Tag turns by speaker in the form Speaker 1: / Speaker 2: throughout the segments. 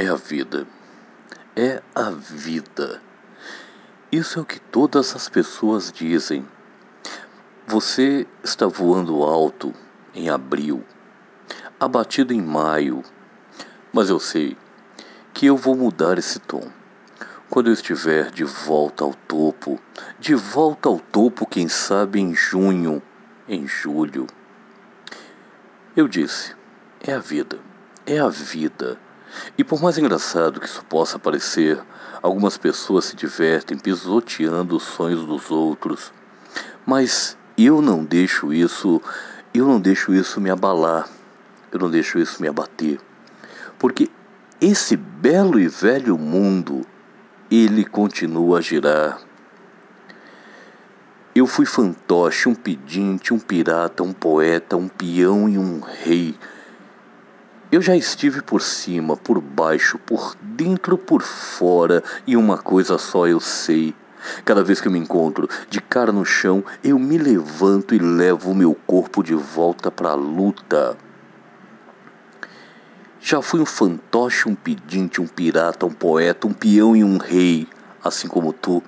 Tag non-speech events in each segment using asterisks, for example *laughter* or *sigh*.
Speaker 1: É a vida. É a vida. Isso é o que todas as pessoas dizem. Você está voando alto em abril, abatido em maio, mas eu sei que eu vou mudar esse tom. Quando eu estiver de volta ao topo, de volta ao topo, quem sabe em junho, em julho. Eu disse: é a vida, é a vida. E por mais engraçado que isso possa parecer, algumas pessoas se divertem pisoteando os sonhos dos outros. Mas eu não deixo isso, eu não deixo isso me abalar. Eu não deixo isso me abater. Porque esse belo e velho mundo, ele continua a girar. Eu fui fantoche, um pedinte, um pirata, um poeta, um peão e um rei eu já estive por cima, por baixo, por dentro, por fora, e uma coisa só eu sei. Cada vez que eu me encontro de cara no chão, eu me levanto e levo o meu corpo de volta para a luta. Já fui um fantoche, um pedinte, um pirata, um poeta, um peão e um rei, assim como tu.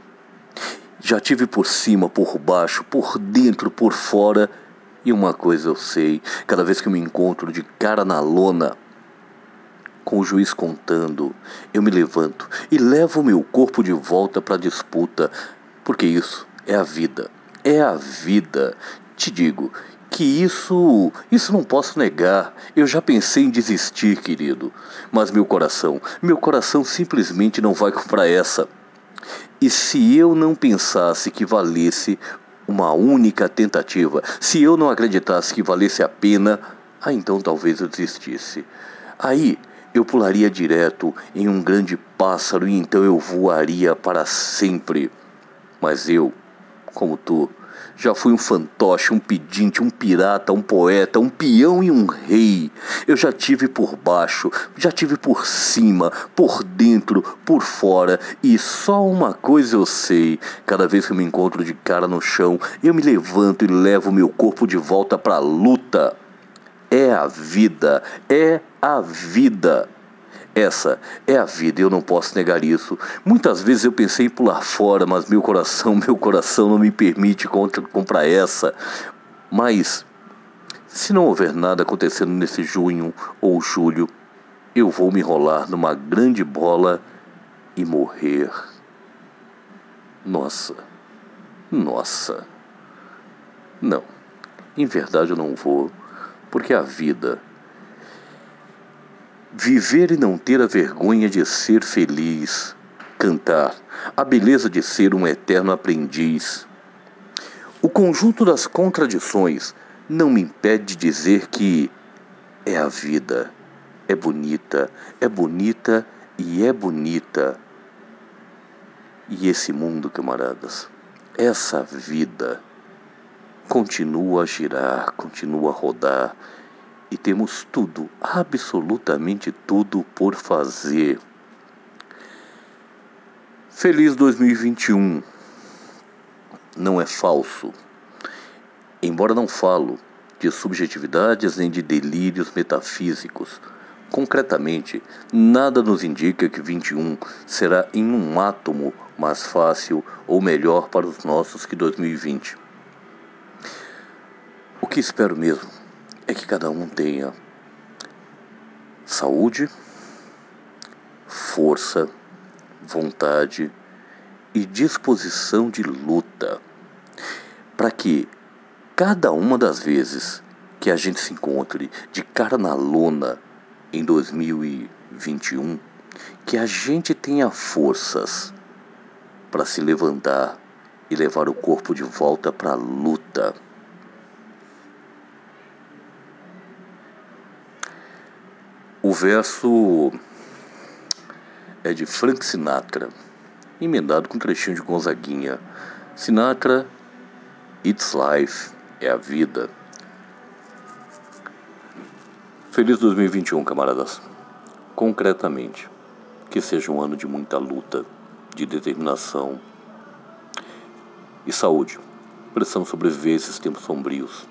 Speaker 1: Já tive por cima, por baixo, por dentro, por fora, e uma coisa eu sei: cada vez que eu me encontro de cara na lona, com o juiz contando, eu me levanto e levo meu corpo de volta para a disputa, porque isso é a vida. É a vida. Te digo que isso, isso não posso negar. Eu já pensei em desistir, querido, mas meu coração, meu coração simplesmente não vai *laughs* comprar essa. E se eu não pensasse que valesse uma única tentativa. Se eu não acreditasse que valesse a pena, ah, então talvez eu desistisse. Aí eu pularia direto em um grande pássaro e então eu voaria para sempre. Mas eu, como tu, já fui um fantoche, um pedinte, um pirata, um poeta, um peão e um rei. Eu já tive por baixo, já tive por cima, por dentro, por fora. E só uma coisa eu sei: cada vez que me encontro de cara no chão, eu me levanto e levo meu corpo de volta para a luta. É a vida, é a vida. Essa é a vida e eu não posso negar isso. Muitas vezes eu pensei em pular fora, mas meu coração, *laughs* meu coração não me permite comprar essa. Mas, se não houver nada acontecendo nesse junho ou julho, eu vou me enrolar numa grande bola e morrer. Nossa, nossa. Não, em verdade eu não vou, porque a vida Viver e não ter a vergonha de ser feliz. Cantar. A beleza de ser um eterno aprendiz. O conjunto das contradições não me impede de dizer que é a vida. É bonita, é bonita e é bonita. E esse mundo, camaradas, essa vida continua a girar, continua a rodar e temos tudo, absolutamente tudo por fazer. Feliz 2021. Não é falso. Embora não falo de subjetividades nem de delírios metafísicos, concretamente, nada nos indica que 21 será em um átomo mais fácil ou melhor para os nossos que 2020. O que espero mesmo é que cada um tenha saúde, força, vontade e disposição de luta para que cada uma das vezes que a gente se encontre de cara na lona em 2021, que a gente tenha forças para se levantar e levar o corpo de volta para a luta. O verso é de Frank Sinatra, emendado com um trechinho de Gonzaguinha. Sinatra, It's Life, é a vida. Feliz 2021, camaradas. Concretamente, que seja um ano de muita luta, de determinação e saúde. Precisamos sobreviver esses tempos sombrios.